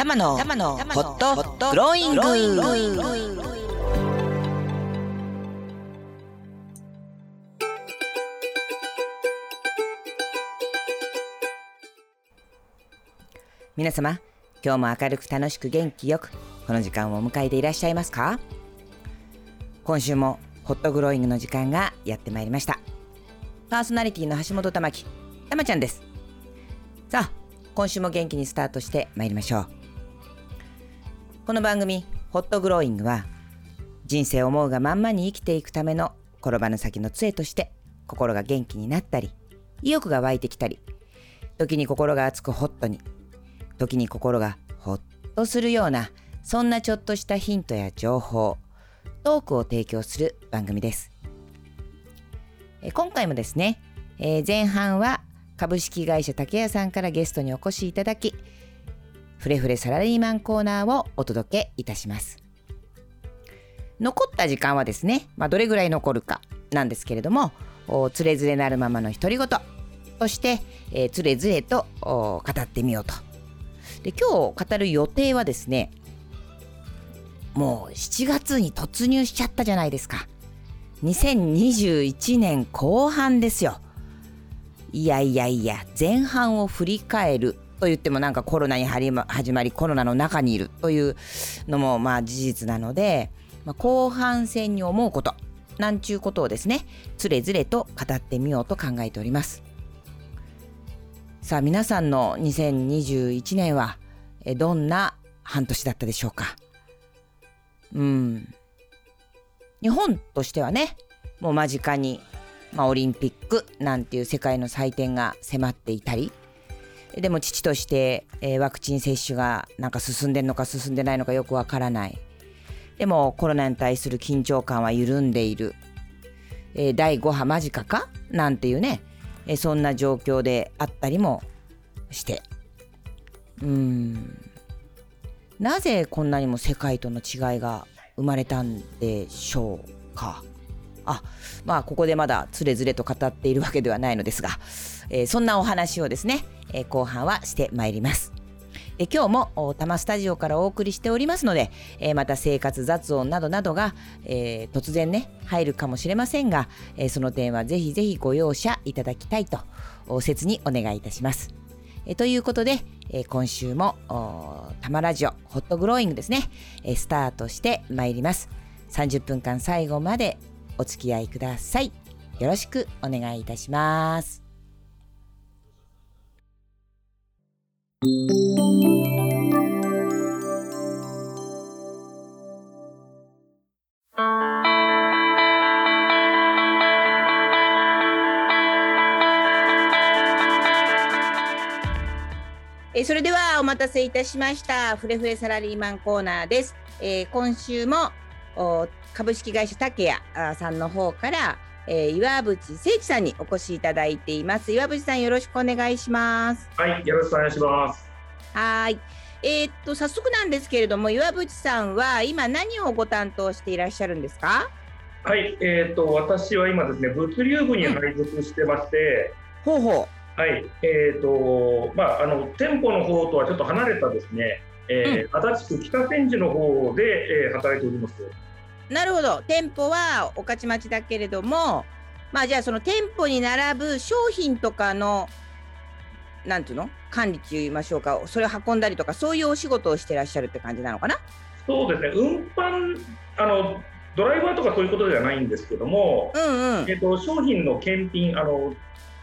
玉のホット。グローイング皆様今日も明るく楽しく元気よくこの時間をお迎えでいらっしゃいますか？今週もホットグローイングの時間がやってまいりました。パーソナリティの橋本玉木玉ちゃんです。さあ今週も元気にスタートしてまいりましょうこの番組ホットグローイングは人生思うがまんまに生きていくための転ばぬ先の杖として心が元気になったり意欲が湧いてきたり時に心が熱くホットに時に心がホッとするようなそんなちょっとしたヒントや情報トークを提供する番組です。え今回もですね、えー前半は株式会社竹谷さんからゲストにお越しいただきフレフレサラリーマンコーナーをお届けいたします。残った時間はですね、まあ、どれぐらい残るかなんですけれどもつれづれなるままの独り言。として、えーつれづれと語ってみようと。で今日語る予定はですねもう7月に突入しちゃったじゃないですか。2021年後半ですよ。いやいやいや前半を振り返ると言ってもなんかコロナに始まりコロナの中にいるというのもまあ事実なので、まあ、後半戦に思うことなんちゅうことをですねつれづれと語ってみようと考えております。さあ皆さんの2021年はどんな半年だったでしょうか？うん。日本としてはねもう間近に、まあ、オリンピックなんていう世界の祭典が迫っていたりでも父として、えーワクチン接種がなんか進んでるのか進んでないのかよくわからない。でもコロナに対する緊張感は緩んでいる、えー第5波間近かなんていうね、えーそんな状況であったりもして。うーん。なぜこんなにも世界との違いが生まれたんでしょうか。あまあここでまだつれづれと語っているわけではないのですが、えーそんなお話をですね、えー後半はしてまいります。え今日も多摩スタジオからお送りしておりますので、えーまた生活雑音などなどが、えー突然ね入るかもしれませんが、えーその点はぜひぜひご容赦いただきたいと切にお願いいたします。えーということで、えー今週もお「たまラジオホットグローイング」ですね、えースタートしてまいります30分間最後までお付き合いくださいよろしくお願いいたしますえそれではお待たせいたしました。フレフレサラリーマンコーナーです、えー今週もお株式会社竹谷あさんの方から、えー岩渕誠一さんにお越しいただいています。岩渕さんよろしくお願いします。はい、よろしくお願いします。はーい。えーっと早速なんですけれども岩渕さんは今何をご担当していらっしゃるんですか？はい、えっ、と、私は今ですね、物流部に配属してまして、ほうほはい、えっ、と、まあ、あの、店舗の方とはちょっと離れたですね、えー足立区北千住の方で、えー働いております。うなるほど。店舗は御徒町だけれどもまあじゃあその店舗に並ぶ商品とかのなんていうの？管理って言いましょうか。それを運んだりとかそういうお仕事をしてらっしゃるって感じなのかな？そうですね、運搬、あの、ドライバーとかそういうことではないんですけども、うんうん。えっ、と、商品の検品、あの、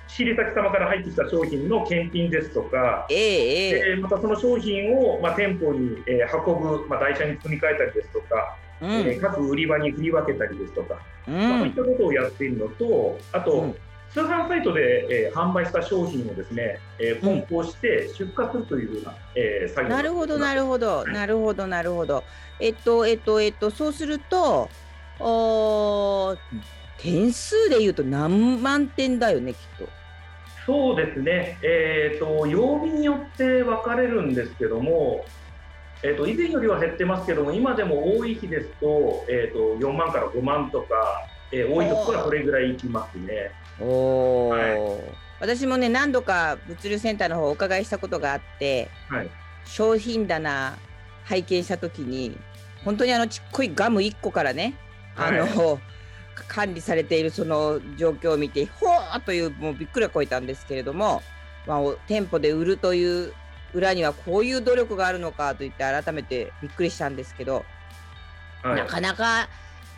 仕入れ先様から入ってきた商品の検品ですとか、ええええ。でまたその商品を、まあ、店舗に、えー運ぶ、まあ、台車に積み替えたりですとか、うん。えー各売り場に振り分けたりですとか、うまあ、そういっんたことをやっているのと、あと、うん。通販サイトで、えー販売した商品をですね、えー梱包して出荷するというような、えー作業なるほどなるほほど。はい。なるほどなるほど。えっとえっとえっとそうするとおー点数で言うと何万点だよねきっと。そうですね、えー、と曜日によって分かれるんですけども、えー、と以前よりは減ってますけども、今でも多い日ですと,、えー、と4万から5万とか、えー多いところはそれぐらいいきますね。おお、は私もね何度か物流センターの方お伺いしたことがあってはい。商品棚拝見した時に本当にあのちっこいガム1個からね、あの、は管理されているその状況を見てほーというもうびっくりはこいたんですけれども、まあ、お店舗で売るという裏にはこういう努力があるのかといって改めてびっくりしたんですけど、はい。なかなか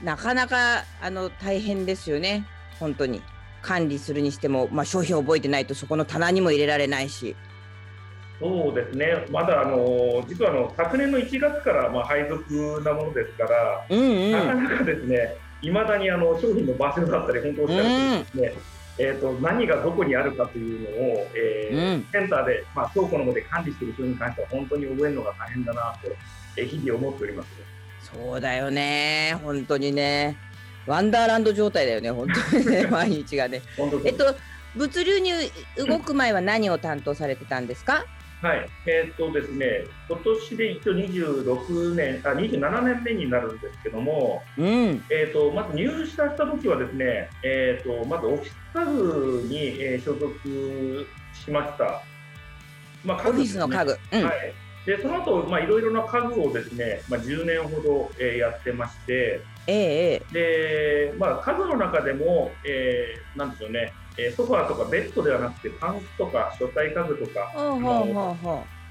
なかなかあの大変ですよね。本当に。管理するにしても、まあ、商品を覚えてないとそこの棚にも入れられないし。そうですね、まだあの実はあの昨年の1月からまあ配属なものですから、うんうん。なかなかですね、いまだにあの商品の場所だったり、本当おっしゃる通りですね、えー、と何がどこにあるかというのを、えーうんセンターで、まあ、倉庫の方で管理している人に関しては、本当に覚えるのが大変だなと、えー日々思っております。そうだよね本当にねワンダーランド状態だよね本当にね 毎日がね。えっと物流に動く前は何を担当されてたんですか？はい、えーっとですね、今年で一応26年、あ27年目になるんですけども、うん。えー、とまず入社した時はですね、えー、とまずオフィス家具に、えー所属しました。まあオフィスの家具。具。うん、はい、でその後、まあいろいろな家具をですね、まあ、10年ほど、えーやってまして、えええ。でまあ、家具の中でも、えーなんでしょうね、えーソファーとかベッドではなくて、タンスとか書体家具とか、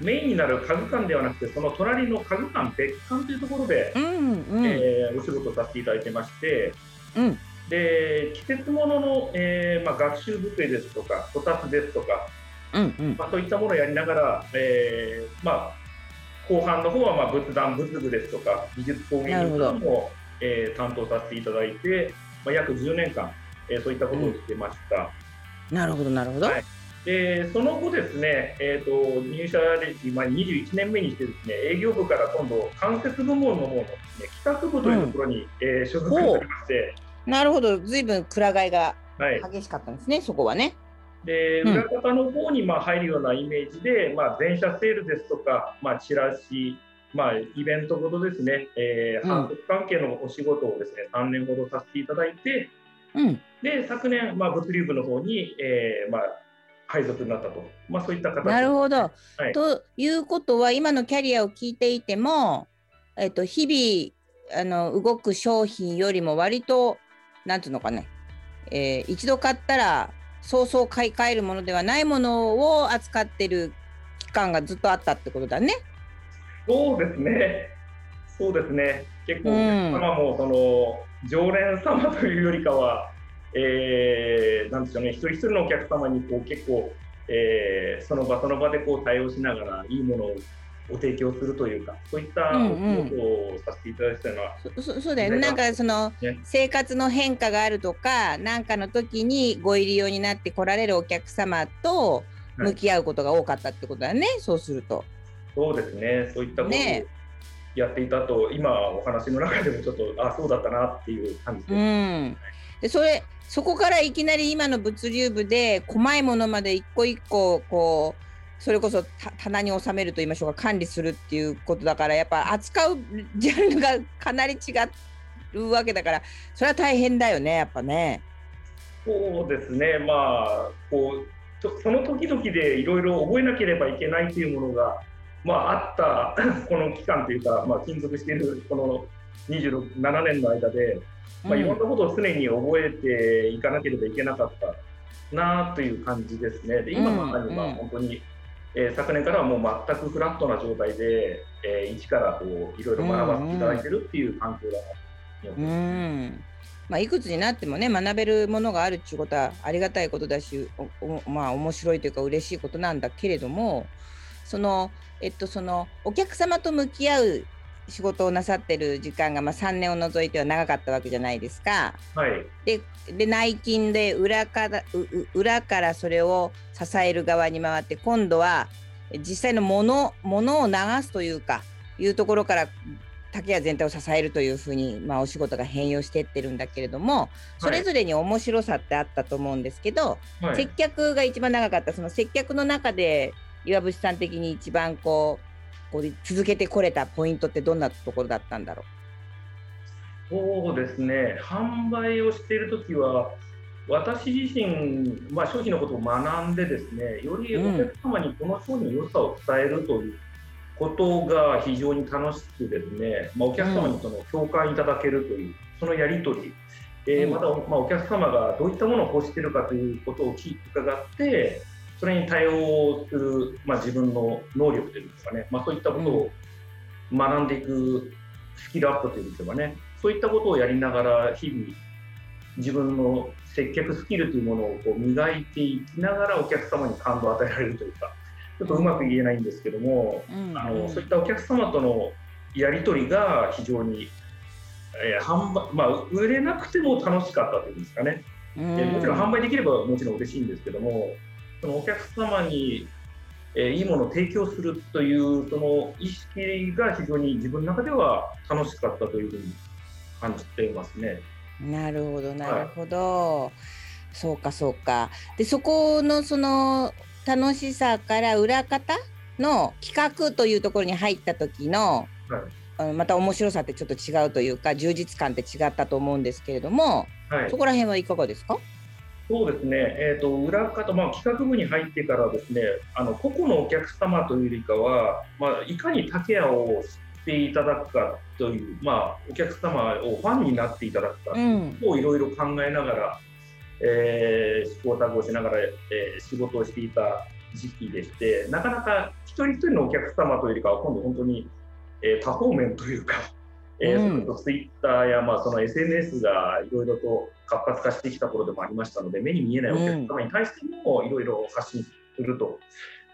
メインになる家具館ではなくて、その隣の家具館、別館というところで、う。うんうん、えーお仕事をさせていただいてまして、うん。で季節ものの、えーまあ、学習机ですとか、こたつですとか、うんうん。まあ、そういったものをやりながら、えーまあ、後半の方はまあ仏壇、仏具ですとか、美術工芸品も、えー担当させていただいて、まあ、約10年間、えーそういったことをしてました。なるほどなるほど。はいでその後ですね、えー、と入社歴、まあ、21年目にしてですね営業部から今度間接部門の方のです、ね、企画部というところに、えー所属しておりまして、なるほど。ずいぶんくら替えがはい、激しかったんですね。そこはね。でうん裏方の方にまあ入るようなイメージで、まあ、全社セールですとか、まあ、チラシ、まあ、イベントごとですね、えーうん販促関係のお仕事をですね3年ほどさせていただいてうん。で昨年、まあ、物流部の方に、えーまあ、配属になったと、まあ、そういった形。なるほど。はい。ということは今のキャリアを聞いていても、えっと、日々あの動く商品よりも割となんていうのかね、えー一度買ったらそうそう買い替えるものではないものを扱ってる期間がずっとあったってことだね。そうですね、そうですね、結構、おうん。もその常連様というよりかは、えーなんでしょうね、一人一人のお客様にこう結構、えーその場その場でこう対応しながら、いいものをご提供するというか、そういったおうんうん仕事をさせていただいてたのは、そそそうだよね。なんかそのね生活の変化があるとか、なんかの時にご入り用になって来られるお客様と向き合うことが多かったってことだね。そうすると。そうですね、そういったことをねやっていたと、今、お話の中でもちょっと、あそうだったなっていう感じです。うん、でそれそこからいきなり今の物流部で細いものまで一個一個こうそれこそた棚に収めると言いましょうか管理するっていうことだからやっぱ扱うジャンルがかなり違うわけだからそれは大変だよねやっぱね。そうですね、まあ、こうとその時々でいろいろ覚えなければいけないというものが、まあ、あった この期間というか、まあ、勤続しているこの27年の間で、まあ、いろんなことを常に覚えていかなければいけなかったなという感じですね。で今まさにまうんあ本当に、えー昨年からはもう全くフラットな状態で、えー一からこういろいろ学ばせていただいてるっていう環境だなと思ってうます。んまあ、いくつになってもね学べるものがあるっていうことはありがたいことだしおおまあ面白いというか嬉しいことなんだけれどもそのえっとそのお客様と向き合う仕事をなさってる時間が、まあ、3年を除いては長かったわけじゃないですか。はい。でで内勤で裏から裏からそれを支える側に回って今度は実際のものものを流すというかいうところから竹屋全体を支えるというふうに、まあ、お仕事が変容していってるんだけれどもそれぞれに面白さってあったと思うんですけど、はい。接客が一番長かった。その接客の中で岩渕さん的に一番こうこう続けてこれたポイントってどんなところだったんだろそうですね、販売をしているときは、私自身、まあ、商品のことを学んで、ですねよりお客様にこの商品の良さを伝えるということが非常に楽しくですね、まあ、お客様にその共感いただけるという、そのやり取り、えー、また、まあ、お客様がどういったものを欲しているかということを聞伺ってそれに対応する、まあ、自分の能力というんですかね、まあ、そういったことを学んでいくスキルアップというんですかね。そういったことをやりながら日々自分の接客スキルというものをこう磨いていきながらお客様に感動を与えられるというかちょっとうまく言えないんですけども、うん、あのそういったお客様とのやり取りが非常に、えー、販売まあ、売れなくても楽しかったというんですかね、うん、えー、もちろん販売できればもちろん嬉しいんですけどもそのお客様に、えー、いいものを提供するというその意識が非常に自分の中では楽しかったというふうに感じていますね。なるほどなるほど、はい、そうかそうか。でそこのその楽しさから裏方の企画というところに入った時の、はい、また面白さってちょっと違うというか充実感って違ったと思うんですけれども、はい、そこら辺はいかがですか？そうですね、えーと、裏方、まあ、企画部に入ってからですねあの個々のお客様というよりかは、まあ、いかに竹屋を知っていただくかという、まあ、お客様をファンになっていただくかをいろいろ考えながら、えー、試行錯誤しながら、えー、仕事をしていた時期でしてなかなか一人一人のお客様というよりかは今度本当に、えー、多方面というか、えー、うん、ツイッターや、まあ、その SNS がいろいろと活発化してきた頃でもありましたので目に見えないお客様に対してもいろいろ発信すると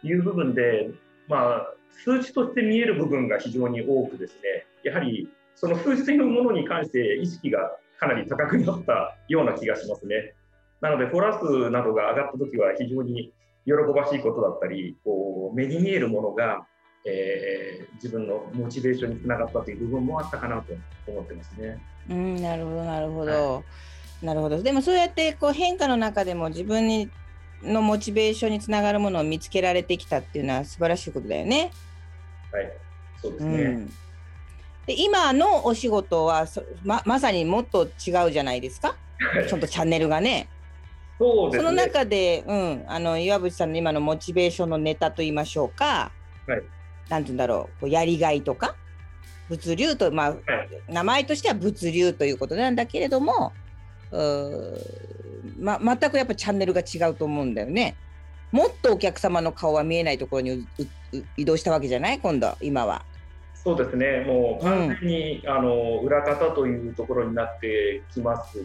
いう部分で、まあ、数字として見える部分が非常に多くですねやはりその数字というものに関して意識がかなり高くなったような気がしますね。なので、フォラ数などが上がったときは非常に喜ばしいことだったり、こう目に見えるものが、えー、自分のモチベーションにつながったという部分もあったかなと思ってますね。うん、なるほど、なるほど。はい、なるほど。でもそうやってこう変化の中でも自分にのモチベーションにつながるものを見つけられてきたっていうのは素晴らしいことだよね。はい、そうですね。うん。で今のお仕事はままさにもっと違うじゃないですか、ちょっとチャンネルがね。そうですね、その中で、うん、あの岩渕さんの今のモチベーションのネタといいましょうか、はい、なんて言うんだろう。こうやりがいとか？物流と、まあ、はい、名前としては物流ということなんだけれどもう、ま、全くやっぱチャンネルが違うと思うんだよね。もっとお客様の顔は見えないところに移動したわけじゃない？今度今は。そうですね、もう完全に、うん、あの裏方というところになってきます。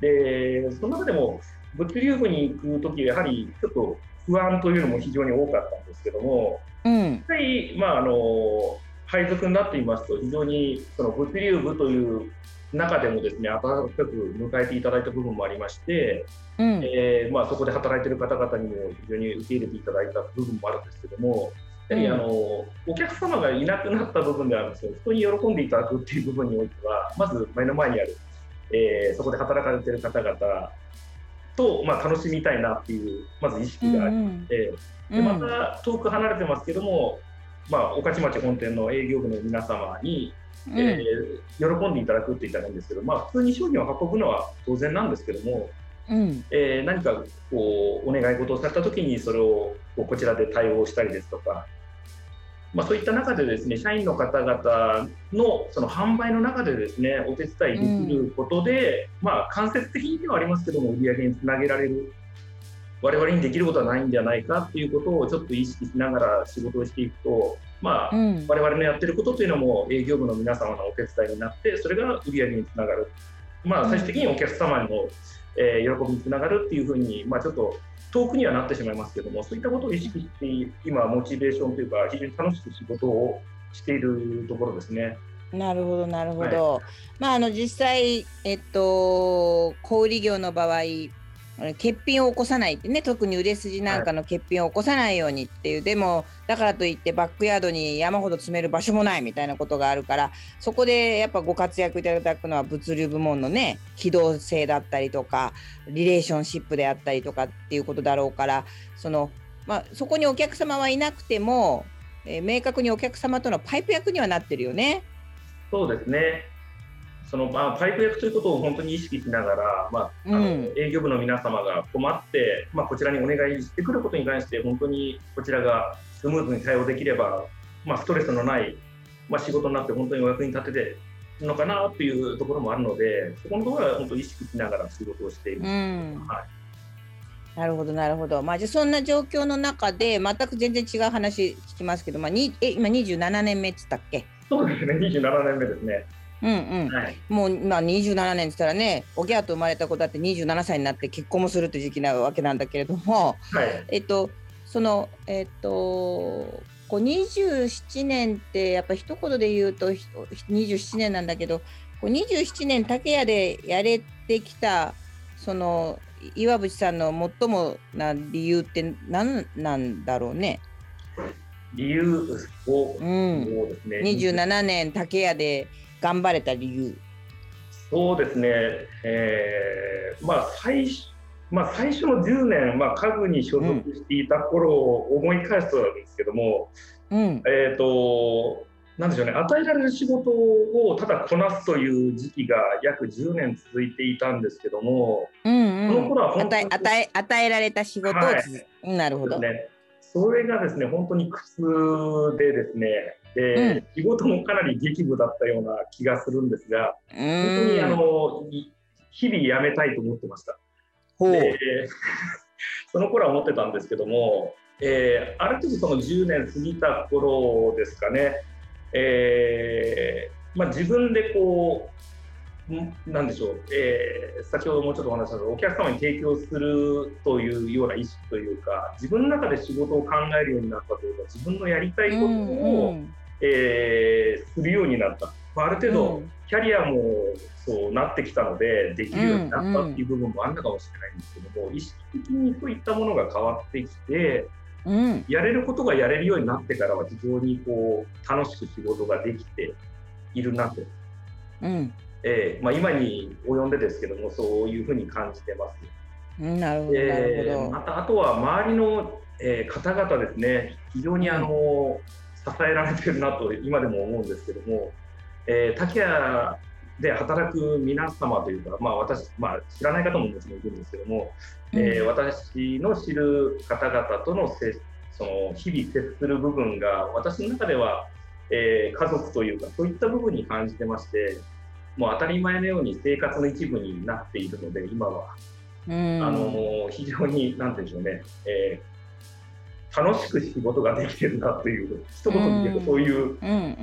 で、その中でも物流部に行くとき、やはりちょっと不安というのも非常に多かったんですけども、うん、実際、まあ、あの配属になっていますと、非常にその物流部という中でもですね温かく迎えていただいた部分もありまして、うん、えー、まあ、そこで働いている方々にも非常に受け入れていただいた部分もあるんですけども、やはりあの、お客様がいなくなった部分ではあるんですけど、人に喜んでいただくっていう部分においては、まず目の前にある、えー、そこで働かれている方々と、まあ、楽しみたいなっていう、まず意識があって、うんうん、でまた遠く離れてますけども、まあ、御徒町本店の営業部の皆様に、うん、えー、喜んでいただくって言ったらいいんですけど、まあ、普通に商品を運ぶのは当然なんですけども、うん、えー、何かこうお願い事をされた時にそれをこちらで対応したりですとか、まあ、そういった中でですね社員の方々のその販売の中でですねお手伝いできることで、うん、まあ、間接的にはありますけども売り上げにつなげられる。我々にできることはないんじゃないかっていうことをちょっと意識しながら仕事をしていくと、まあ、うん、我々のやってることというのも営業部の皆様のお手伝いになってそれが売り上げにつながる、まあ、最終的にお客様の、えー、喜びにつながるっていうふうに、まあ、ちょっと遠くにはなってしまいますけども、そういったことを意識して、今、モチベーションというか、非常に楽しく仕事をしているところですね。なるほど、なるほど。はい、まあ、あの実際、えっと、小売業の場合、欠品を起こさないってね特に売れ筋なんかの欠品を起こさないようにっていう、はい、でもだからといってバックヤードに山ほど詰める場所もないみたいなことがあるからそこでやっぱご活躍いただくのは物流部門のね機動性だったりとかリレーションシップであったりとかっていうことだろうからその、まあ、そこにお客様はいなくても、えー、明確にお客様とのパイプ役にはなってるよね。そうですねそのまあ、パイプ役ということを本当に意識しながら、まあ、あの営業部の皆様が困って、まあ、こちらにお願いしてくることに関して本当にこちらがスムーズに対応できればまあ、ストレスのない、まあ、仕事になって本当にお役に立ててるのかなっていうところもあるのでそこのところは本当意識しながら仕事をしている。うんはいなるほどなるほど。まあじゃあそんな状況の中で全く全然違う話聞きますけど、まあにえ今27年目っつったっけ？そうですね27年目ですね。うんうん。はい、もうまあ27年っつったらね、おぎゃーと生まれた子だって27歳になって結婚もするって時期なわけなんだけれども、はいえっとそのえっとこう27年ってやっぱ一言で言うとひ27年なんだけど、こう27年竹屋でやれてきたその岩渕さんの最もな理由って何なんだろうね？理由を、うん。そうですね27年竹屋で頑張れた理由。そうですね、えーまあ最初まあ、最初の10年、まあ、家具に所属していた頃を思い返すとなんですけども、うん。えっ、と、なんでしょうね、与えられる仕事をただこなすという時期が約10年続いていたんですけども、うんうん。その頃は本当与えに与え与えられた仕事をつ、はいうんなるほど。ね、それがですね、本当に苦痛でですね、でうん仕事もかなり激務だったような気がするんですが、う本当にあん。のい日々やめたいと思ってました。ほう。で その頃は思ってたんですけども、えーある程度その10年過ぎた頃ですかね、えーまあ、自分でこうんなんでしょう、えー先ほどもちょっとお話ししたお客様に提供するというような意識というか自分の中で仕事を考えるようになったというか自分のやりたいことを、えーするようになった、まあ、ある程度、キャリアもそうなってきたのでできるようになったっていう部分もあるのかもしれないんですけども、意識的にそういったものが変わってきてうん。うん。やれることがやれるようになってからは非常にこう楽しく仕事ができているなと、うん。えーまあ、今に及んでですけどもそういうふうに感じてます。うんなるほど、なるでほど。またあとは周りの、えー方々ですね非常にあの、支えられてるなと今でも思うんですけども、えー、竹谷で働く皆様というか、まあ私まあ、知らない方ももちろんいるんですけども、えー私の知る方々との接その日々接する部分が私の中では、えー家族というかそういった部分に感じてましてもう当たり前のように生活の一部になっているので今は。うん、あの非常に、なんて言うんでしょうね、えー楽しく仕事ができてるなという、一言で言うと、そういう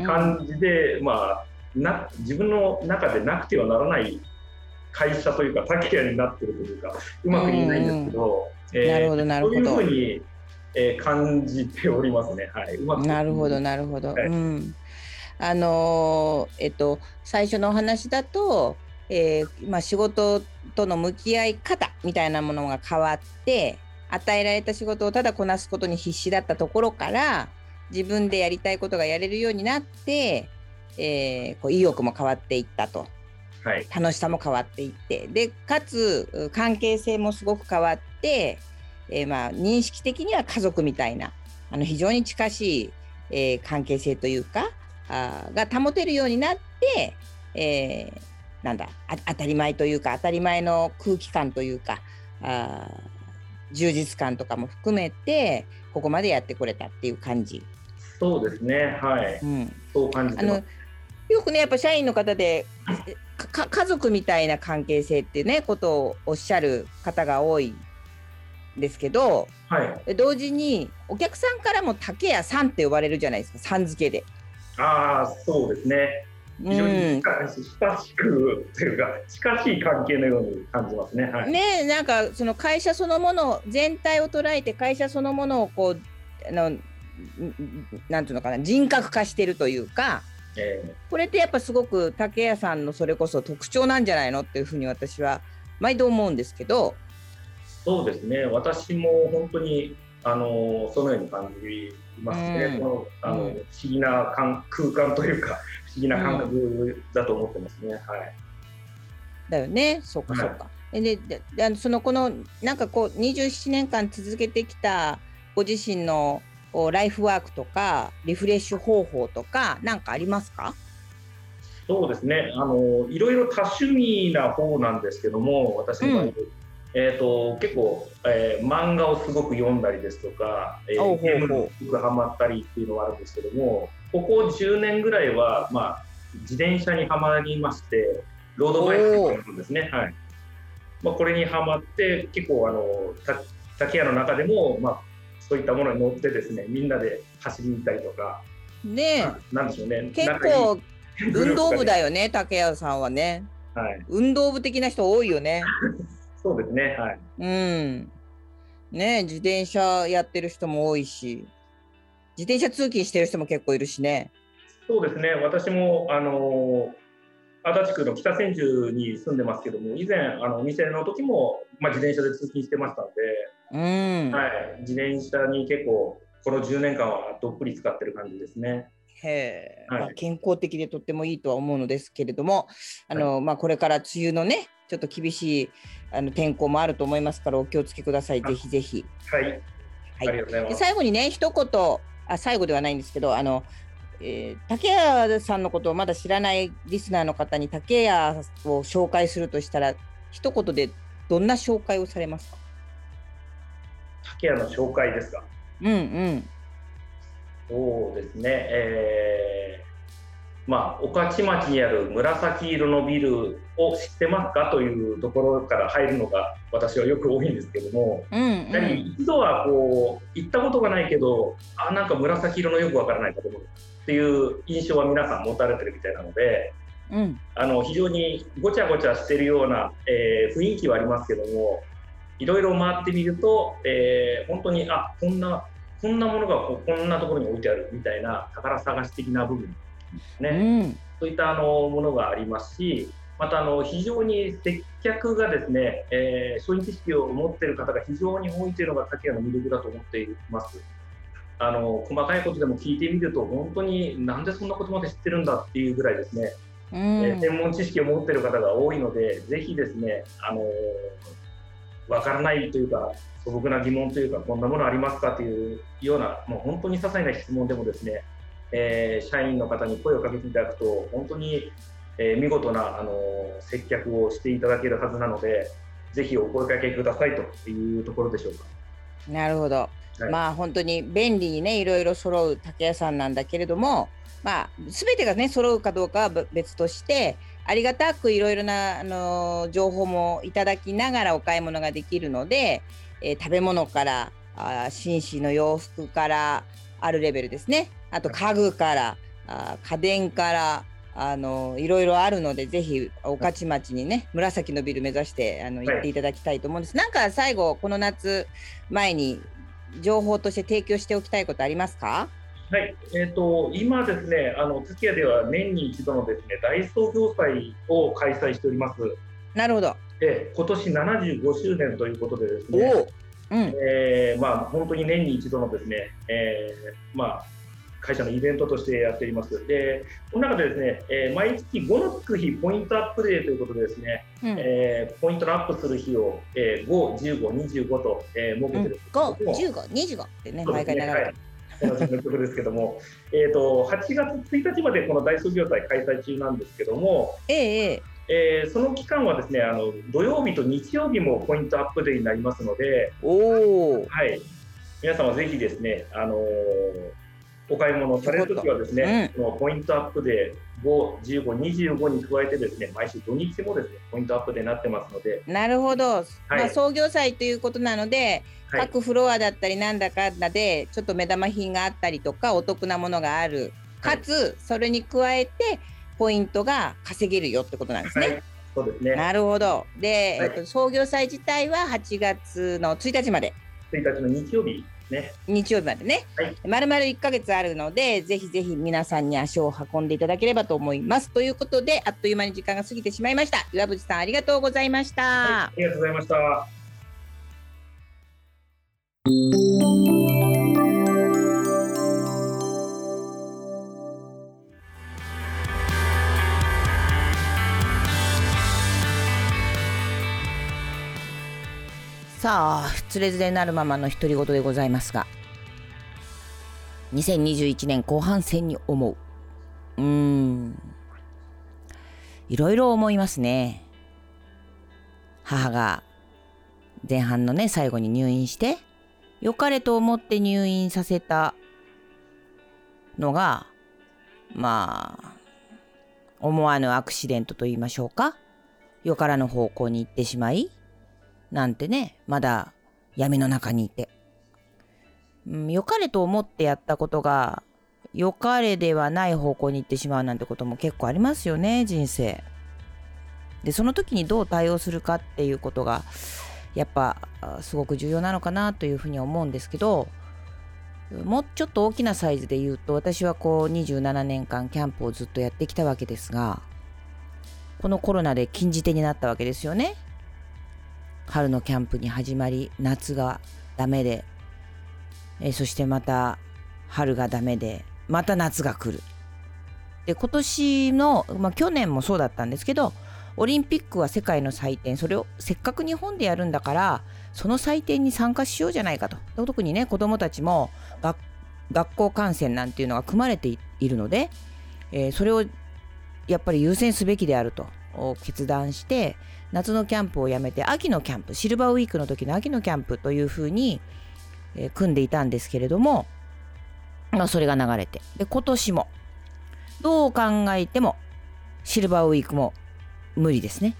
感じで、まあな、自分の中でなくてはならない会社というか、竹屋になってるというか、うまく言えないんですけど、えーなるほどなるほどそういうふうに、えー感じておりますね。はい、うまくなるほどなるほど。はいうん。あのーえっと最初のお話だと、えーまあ仕事との向き合い方みたいなものが変わって、与えられた仕事をただこなすことに必死だったところから、自分でやりたいことがやれるようになって、えーこう意欲も変わっていったと。はい、楽しさも変わっていってでかつう関係性もすごく変わって、えーまあ認識的には家族みたいなあの非常に近しい、えー関係性というかあーが保てるようになって、えーなんだあ当たり前というか当たり前の空気感というかあー充実感とかも含めてここまでやってこれたっていう感じ。そうですね、はい、うん、そう感じあの。よくねやっぱ社員の方でかか家族みたいな関係性ってねことをおっしゃる方が多いんですけどはい、同時にお客さんからも竹谷さんって呼ばれるじゃないですかさん付けで。ああ、そうですね。非常うんに親しくというか近しい関係のように感じますね。はい。ねなんかその会社そのもの全体を捉えて会社そのものをこうあのんなんていうのかな人格化してるというかえこれってやっぱすごく竹谷さんのそれこそ特徴なんじゃないのっていうふうに私は毎度思うんですけど。ーそうですね。私も本当にあのそのように感じますね。うんこのあの、うん不思議な感空間というか議な感覚だと思ってますね。はい。だよね、そうかはいそうか。でででであのそのこのなんかこう27年間続けてきたご自身のこうライフワークとかリフレッシュ方法とか何かありますか？そうですね。あのいろいろ多趣味な方なんですけども、私の場合、うんえーと、結構、えー、漫画をすごく読んだりですとか、えー、ゲームにすごくハマったりっていうのはあるんですけどもここ10年ぐらいは、まあ、自転車にはまりましてロードバイクなんですね、はい。まあ、これにはまって結構あの竹屋の中でも、まあ、そういったものに乗ってですねみんなで走りに行ったりとか。ねなんでしょうね。結構運動部だよね竹屋さんはね、はい、運動部的な人多いよね。そうですねはい。うん。ね自転車やってる人も多いし自転車通勤してる人も結構いるしね。そうですね。私もあの足立区の北千住に住んでますけども以前あのお店の時も、まあ、自転車で通勤してましたので、うん。はい、自転車に結構この10年間はどっぷり使ってる感じですね。へはい、まあ、健康的でとってもいいとは思うのですけれどもあの、はい、まあ、これから梅雨のねちょっと厳しいあの天候もあると思いますからお気をつけください、ぜひぜひ。はい、はい、で最後にね一言あ最後ではないんですけどあのえー、竹谷さんのことをまだ知らないリスナーの方に竹谷を紹介するとしたら一言でどんな紹介をされますか？竹谷の紹介ですか？うんうん。そうですね。えー、まあ御徒町にある紫色のビルを知ってますかというところから入るのが私はよく多いんですけども、うんうん、やはり一度はこう行ったことがないけどあなんか紫色のよくわからない建物っていう印象は皆さん持たれてるみたいなので、うん、あの非常にごちゃごちゃしてるような、えー、雰囲気はありますけどもいろいろ回ってみると、えー、本当にあこんなこんなものがここんなところに置いてあるみたいな宝探し的な部分ね、うん、そういったあのものがありますしまたあの非常に接客がですね、えー、商品知識を持っている方が非常に多いというのが竹谷の魅力だと思っています。あの細かいことでも聞いてみると本当になんでそんなことまで知ってるんだっていうぐらいですね、うん、えー、専門知識を持っている方が多いのでぜひですねあの分からないというか素朴な疑問というかこんなものありますかというようなもう本当に些細な質問でもですね、えー、社員の方に声をかけていただくと本当に、えー、見事なあの接客をしていただけるはずなのでぜひお声かけくださいというところでしょうか。なるほどはい、まあ本当に便利にねいろいろ揃う竹屋さんなんだけれどもまあ全てがね揃うかどうかは別としてありがたくいろいろな、あのー、情報もいただきながらお買い物ができるので、えー、食べ物からあ紳士の洋服からあるレベルですね。あと家具からあ家電からあのいろいろあるのでぜひ御徒町にね紫のビル目指してあの行っていただきたいと思うんです、はい、なんか最後この夏前に情報として提供しておきたいことありますか？はい、えーと、今ですね、あの月屋では年に一度のですね大創業祭を開催しております。なるほど。え今年75周年ということでですね、うん、えー、まあ本当に年に一度のですね、えー、まあ会社のイベントとしてやっております。で、この中でですね、えー、毎月5のつく日ポイントアップデーということでですね、うん、えー、ポイントのアップする日を、えー、5、15、25と、えー、設けてるんですけども、うん、5、15、25ってね、毎回流れて。る。の曲ですけども、えーと、8月1日までこの大創業祭開催中なんですけども、えええー、その期間はですねあの土曜日と日曜日もポイントアップデーになりますので、おはい、皆様ぜひですね、あのー、お買い物されるときはですね、うん、ポイントアップで5、15、25に加えてですね、毎週土日もですね、ポイントアップでなってますので。なるほど。はい、まあ、創業祭ということなので、はい、各フロアだったりなんだかんだで、ちょっと目玉品があったりとか、お得なものがある。かつ、それに加えて、ポイントが稼げるよってことなんですね。そうですね。なるほど。で、えっと、創業祭自体は8月の1日まで。1日の日曜日ね。日曜日までね。はい。まるまる1ヶ月あるので、ぜひぜひ皆さんに足を運んでいただければと思います。ということで、あっという間に時間が過ぎてしまいました。岩渕さん、ありがとうございました。はい、ありがとうございました。さあ、つれづれなるままの独り言でございますが、2021年後半戦に思う。うーん。いろいろ思いますね。母が前半のね最後に入院して良かれと思って入院させたのがまあ思わぬアクシデントと言いましょうかよからぬ方向に行ってしまいなんてねまだ闇の中にいて、うん、よかれと思ってやったことが良かれではない方向に行ってしまうなんてことも結構ありますよね人生。でその時にどう対応するかっていうことがやっぱすごく重要なのかなというふうに思うんですけどもうちょっと大きなサイズで言うと私はこう27年間キャンプをずっとやってきたわけですがこのコロナで禁じ手になったわけですよね。春のキャンプに始まり夏がダメでえそしてまた春がダメでまた夏が来る。で今年の、まあ、去年もそうだったんですけどオリンピックは世界の祭典それをせっかく日本でやるんだからその祭典に参加しようじゃないかと特にね子どもたちも学校観戦なんていうのが組まれているので、えー、それをやっぱり優先すべきであると決断して夏のキャンプをやめて秋のキャンプシルバーウィークの時の秋のキャンプというふうに、え、組んでいたんですけれども、まあ、それが流れてで今年もどう考えてもシルバーウィークも無理ですね。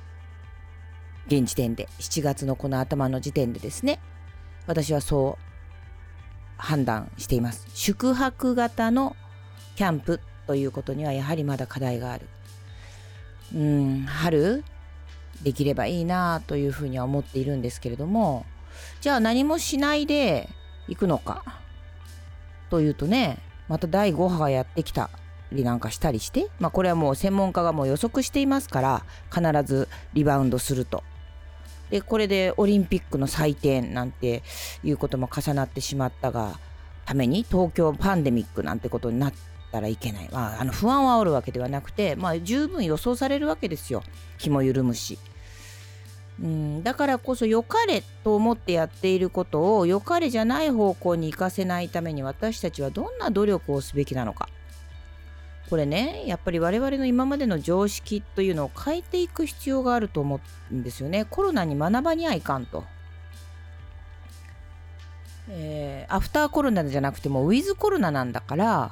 現時点で7月のこの頭の時点でですね私はそう判断しています。宿泊型のキャンプということにはやはりまだ課題がある。うん春できればいいなというふうには思っているんですけれどもじゃあ何もしないで行くのかというとねまた第5波がやってきたりなんかしたりしてまあこれはもう専門家がもう予測していますから必ずリバウンドすると。でこれでオリンピックの祭典なんていうことも重なってしまったがために東京パンデミックなんてことになったらいけない、まあ、あの不安を煽るわけではなくて、まあ、十分予想されるわけですよ。気も緩むし。うん、だからこそ良かれと思ってやっていることを良かれじゃない方向に行かせないために私たちはどんな努力をすべきなのか。これねやっぱり我々の今までの常識というのを変えていく必要があると思うんですよね。コロナに学ばにはいかんと。えー、アフターコロナじゃなくてもウィズコロナなんだから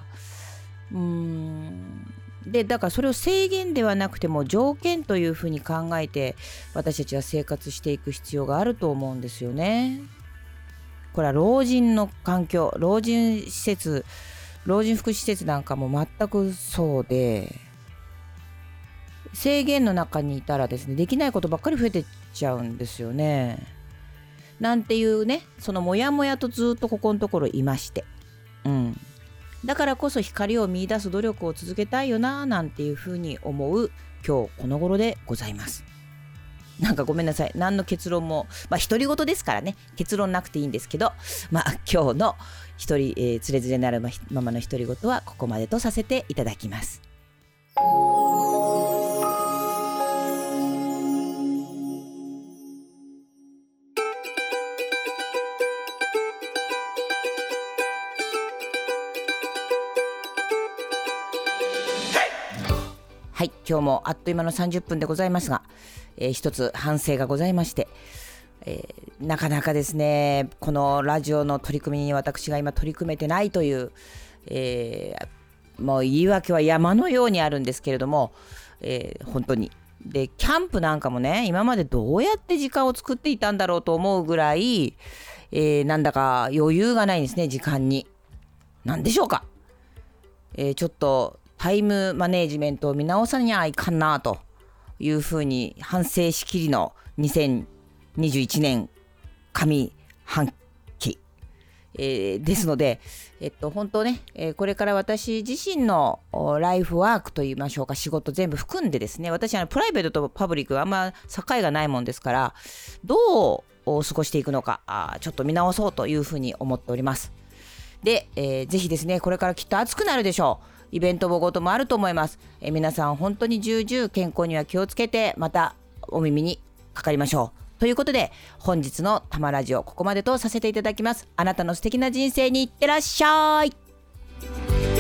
うーんでだからそれを制限ではなくても条件というふうに考えて私たちは生活していく必要があると思うんですよね。これは老人の環境老人施設老人福祉施設なんかも全くそうで制限の中にいたらですねできないことばっかり増えてっちゃうんですよね。なんていうねそのモヤモヤとずっとここのところいましてうんだからこそ光を見いだす努力を続けたいよななんていうふうに思う今日この頃でございます。なんかごめんなさい。何の結論もまあ独り言ですからね。結論なくていいんですけどまあ今日の一人、えー、つれづれなるままの独り言はここまでとさせていただきます。今日もあっという間の30分でございますが、えー、一つ反省がございまして、えー、なかなかですねこのラジオの取り組みに私が今取り組めてないという、えー、もう言い訳は山のようにあるんですけれども、えー、本当にでキャンプなんかもね今までどうやって時間を作っていたんだろうと思うぐらい、えー、なんだか余裕がないんですね時間に。何でしょうか、えー、ちょっとタイムマネジメントを見直さにゃいかんなというふうに反省しきりの2021年上半期、えー、ですので、えっと、本当ね、えー、これから私自身のライフワークといいましょうか仕事全部含んでですね私はプライベートとパブリックあんま境がないもんですからどう過ごしていくのかあちょっと見直そうというふうに思っております。で、えー、ぜひですねこれからきっと暑くなるでしょう。イベントもごともあると思います。え皆さん本当に重々健康には気をつけてまたお耳にかかりましょう。ということで本日のたまラジオここまでとさせていただきます。あなたの素敵な人生にいってらっしゃい。